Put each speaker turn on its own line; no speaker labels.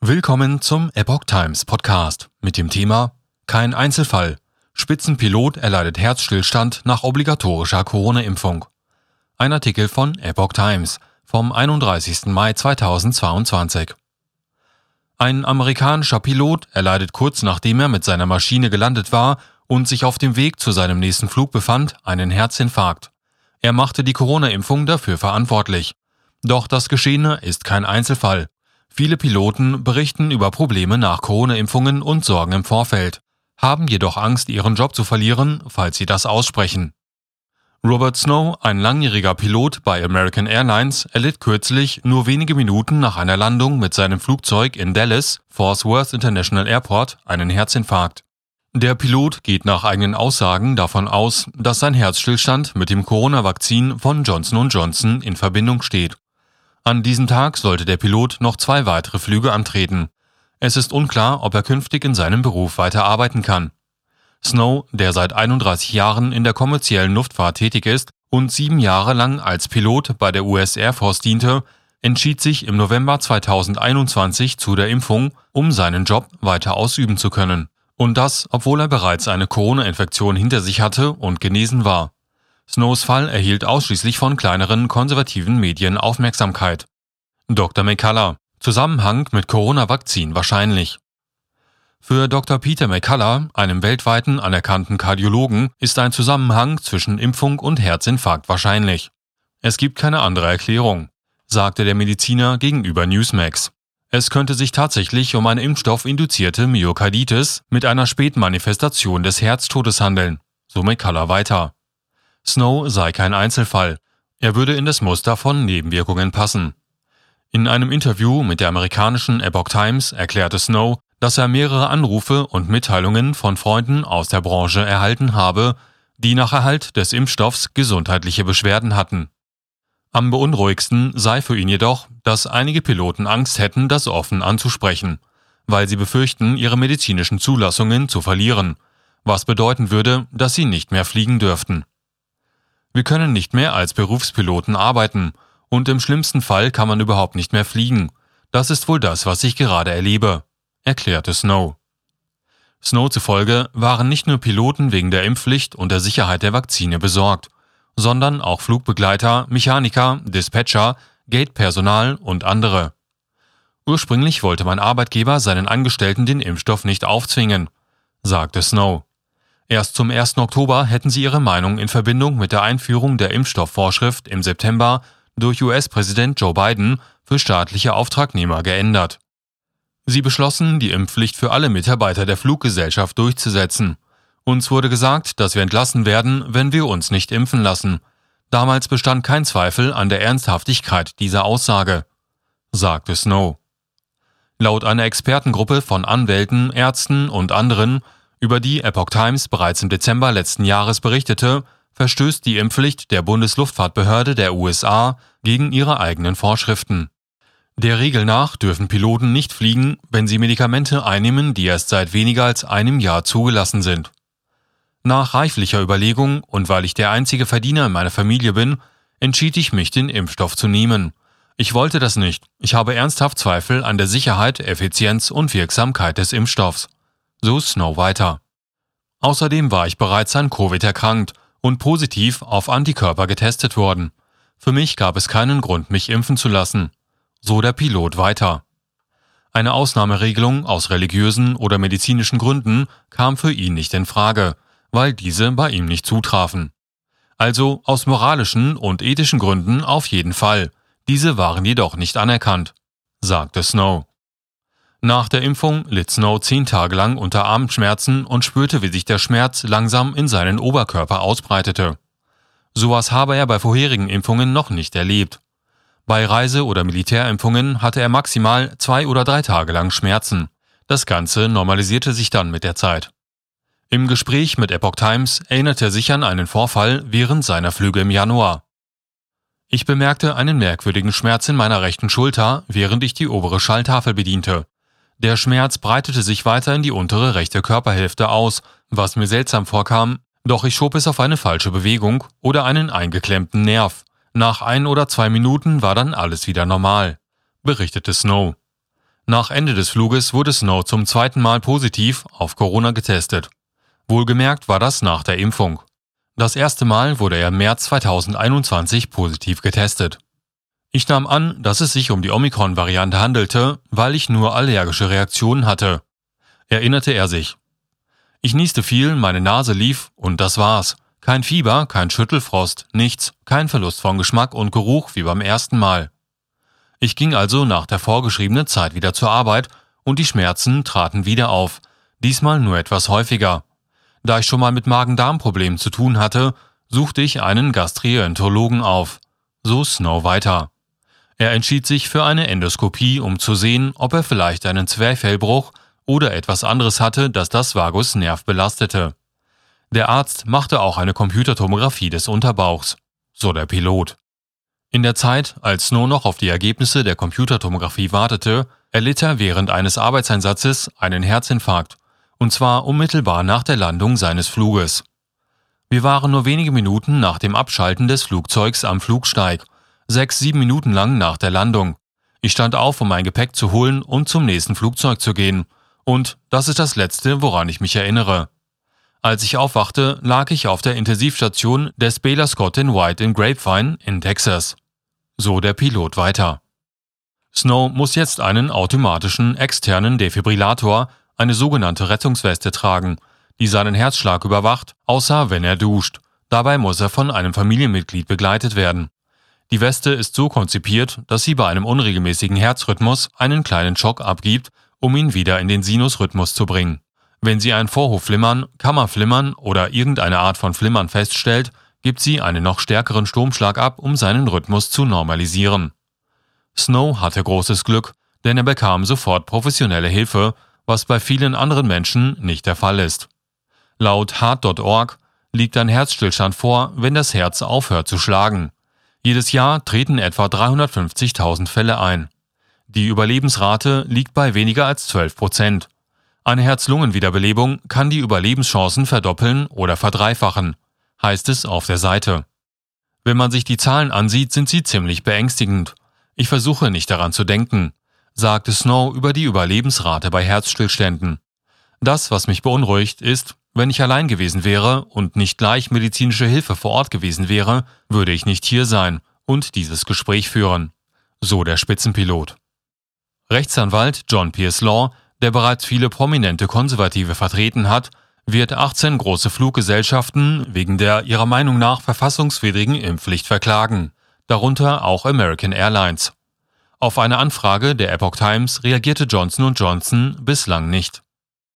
Willkommen zum Epoch Times Podcast mit dem Thema Kein Einzelfall. Spitzenpilot erleidet Herzstillstand nach obligatorischer Corona-Impfung. Ein Artikel von Epoch Times vom 31. Mai 2022. Ein amerikanischer Pilot erleidet kurz nachdem er mit seiner Maschine gelandet war und sich auf dem Weg zu seinem nächsten Flug befand, einen Herzinfarkt. Er machte die Corona-Impfung dafür verantwortlich. Doch das Geschehene ist kein Einzelfall. Viele Piloten berichten über Probleme nach Corona-Impfungen und Sorgen im Vorfeld, haben jedoch Angst, ihren Job zu verlieren, falls sie das aussprechen. Robert Snow, ein langjähriger Pilot bei American Airlines, erlitt kürzlich nur wenige Minuten nach einer Landung mit seinem Flugzeug in Dallas, Fort Worth International Airport, einen Herzinfarkt. Der Pilot geht nach eigenen Aussagen davon aus, dass sein Herzstillstand mit dem Corona-Vakzin von Johnson Johnson in Verbindung steht. An diesem Tag sollte der Pilot noch zwei weitere Flüge antreten. Es ist unklar, ob er künftig in seinem Beruf weiter arbeiten kann. Snow, der seit 31 Jahren in der kommerziellen Luftfahrt tätig ist und sieben Jahre lang als Pilot bei der US Air Force diente, entschied sich im November 2021 zu der Impfung, um seinen Job weiter ausüben zu können. Und das, obwohl er bereits eine Corona-Infektion hinter sich hatte und genesen war. Snows Fall erhielt ausschließlich von kleineren konservativen Medien Aufmerksamkeit. Dr. McCullough. Zusammenhang mit Corona-Vakzin wahrscheinlich. Für Dr. Peter McCullough, einem weltweiten anerkannten Kardiologen, ist ein Zusammenhang zwischen Impfung und Herzinfarkt wahrscheinlich. Es gibt keine andere Erklärung, sagte der Mediziner gegenüber Newsmax. Es könnte sich tatsächlich um eine impfstoffinduzierte Myokarditis mit einer Spätmanifestation des Herztodes handeln, so McCullough weiter. Snow sei kein Einzelfall. Er würde in das Muster von Nebenwirkungen passen. In einem Interview mit der amerikanischen Epoch Times erklärte Snow, dass er mehrere Anrufe und Mitteilungen von Freunden aus der Branche erhalten habe, die nach Erhalt des Impfstoffs gesundheitliche Beschwerden hatten. Am beunruhigsten sei für ihn jedoch, dass einige Piloten Angst hätten, das offen anzusprechen, weil sie befürchten, ihre medizinischen Zulassungen zu verlieren, was bedeuten würde, dass sie nicht mehr fliegen dürften. Wir können nicht mehr als Berufspiloten arbeiten und im schlimmsten Fall kann man überhaupt nicht mehr fliegen. Das ist wohl das, was ich gerade erlebe, erklärte Snow. Snow zufolge waren nicht nur Piloten wegen der Impfpflicht und der Sicherheit der Vakzine besorgt, sondern auch Flugbegleiter, Mechaniker, Dispatcher, Gatepersonal und andere. Ursprünglich wollte mein Arbeitgeber seinen Angestellten den Impfstoff nicht aufzwingen, sagte Snow. Erst zum 1. Oktober hätten sie ihre Meinung in Verbindung mit der Einführung der Impfstoffvorschrift im September durch US-Präsident Joe Biden für staatliche Auftragnehmer geändert. Sie beschlossen, die Impfpflicht für alle Mitarbeiter der Fluggesellschaft durchzusetzen. Uns wurde gesagt, dass wir entlassen werden, wenn wir uns nicht impfen lassen. Damals bestand kein Zweifel an der Ernsthaftigkeit dieser Aussage, sagte Snow. Laut einer Expertengruppe von Anwälten, Ärzten und anderen über die Epoch Times bereits im Dezember letzten Jahres berichtete, verstößt die Impfpflicht der Bundesluftfahrtbehörde der USA gegen ihre eigenen Vorschriften. Der Regel nach dürfen Piloten nicht fliegen, wenn sie Medikamente einnehmen, die erst seit weniger als einem Jahr zugelassen sind. Nach reiflicher Überlegung und weil ich der einzige Verdiener in meiner Familie bin, entschied ich mich, den Impfstoff zu nehmen. Ich wollte das nicht. Ich habe ernsthaft Zweifel an der Sicherheit, Effizienz und Wirksamkeit des Impfstoffs so Snow weiter. Außerdem war ich bereits an Covid erkrankt und positiv auf Antikörper getestet worden. Für mich gab es keinen Grund, mich impfen zu lassen. So der Pilot weiter. Eine Ausnahmeregelung aus religiösen oder medizinischen Gründen kam für ihn nicht in Frage, weil diese bei ihm nicht zutrafen. Also aus moralischen und ethischen Gründen auf jeden Fall. Diese waren jedoch nicht anerkannt, sagte Snow. Nach der Impfung litt Snow zehn Tage lang unter Armschmerzen und spürte, wie sich der Schmerz langsam in seinen Oberkörper ausbreitete. Sowas habe er bei vorherigen Impfungen noch nicht erlebt. Bei Reise- oder Militärimpfungen hatte er maximal zwei oder drei Tage lang Schmerzen. Das Ganze normalisierte sich dann mit der Zeit. Im Gespräch mit Epoch Times erinnerte er sich an einen Vorfall während seiner Flüge im Januar. Ich bemerkte einen merkwürdigen Schmerz in meiner rechten Schulter, während ich die obere Schalltafel bediente. Der Schmerz breitete sich weiter in die untere rechte Körperhälfte aus, was mir seltsam vorkam, doch ich schob es auf eine falsche Bewegung oder einen eingeklemmten Nerv. Nach ein oder zwei Minuten war dann alles wieder normal, berichtete Snow. Nach Ende des Fluges wurde Snow zum zweiten Mal positiv auf Corona getestet. Wohlgemerkt war das nach der Impfung. Das erste Mal wurde er im März 2021 positiv getestet. Ich nahm an, dass es sich um die Omikron-Variante handelte, weil ich nur allergische Reaktionen hatte. Erinnerte er sich. Ich nieste viel, meine Nase lief und das war's. Kein Fieber, kein Schüttelfrost, nichts, kein Verlust von Geschmack und Geruch wie beim ersten Mal. Ich ging also nach der vorgeschriebenen Zeit wieder zur Arbeit und die Schmerzen traten wieder auf, diesmal nur etwas häufiger. Da ich schon mal mit Magen-Darm-Problemen zu tun hatte, suchte ich einen Gastroenterologen auf. So Snow weiter. Er entschied sich für eine Endoskopie, um zu sehen, ob er vielleicht einen Zwerchfellbruch oder etwas anderes hatte, das das Vagusnerv belastete. Der Arzt machte auch eine Computertomographie des Unterbauchs, so der Pilot. In der Zeit, als Snow noch auf die Ergebnisse der Computertomographie wartete, erlitt er während eines Arbeitseinsatzes einen Herzinfarkt, und zwar unmittelbar nach der Landung seines Fluges. Wir waren nur wenige Minuten nach dem Abschalten des Flugzeugs am Flugsteig, sechs, sieben Minuten lang nach der Landung. Ich stand auf, um mein Gepäck zu holen und zum nächsten Flugzeug zu gehen, und das ist das Letzte, woran ich mich erinnere. Als ich aufwachte, lag ich auf der Intensivstation des Baylor Scott in White in Grapevine in Texas. So der Pilot weiter. Snow muss jetzt einen automatischen externen Defibrillator, eine sogenannte Rettungsweste tragen, die seinen Herzschlag überwacht, außer wenn er duscht. Dabei muss er von einem Familienmitglied begleitet werden. Die Weste ist so konzipiert, dass sie bei einem unregelmäßigen Herzrhythmus einen kleinen Schock abgibt, um ihn wieder in den Sinusrhythmus zu bringen. Wenn sie ein Vorhofflimmern, Kammerflimmern oder irgendeine Art von Flimmern feststellt, gibt sie einen noch stärkeren Stromschlag ab, um seinen Rhythmus zu normalisieren. Snow hatte großes Glück, denn er bekam sofort professionelle Hilfe, was bei vielen anderen Menschen nicht der Fall ist. Laut Heart.org liegt ein Herzstillstand vor, wenn das Herz aufhört zu schlagen. Jedes Jahr treten etwa 350.000 Fälle ein. Die Überlebensrate liegt bei weniger als 12 Prozent. Eine Herz-Lungen-Wiederbelebung kann die Überlebenschancen verdoppeln oder verdreifachen, heißt es auf der Seite. Wenn man sich die Zahlen ansieht, sind sie ziemlich beängstigend. Ich versuche nicht daran zu denken, sagte Snow über die Überlebensrate bei Herzstillständen. Das, was mich beunruhigt, ist, wenn ich allein gewesen wäre und nicht gleich medizinische Hilfe vor Ort gewesen wäre, würde ich nicht hier sein und dieses Gespräch führen. So der Spitzenpilot. Rechtsanwalt John Pierce Law der bereits viele prominente Konservative vertreten hat, wird 18 große Fluggesellschaften wegen der ihrer Meinung nach verfassungswidrigen Impfpflicht verklagen, darunter auch American Airlines. Auf eine Anfrage der Epoch Times reagierte Johnson Johnson bislang nicht.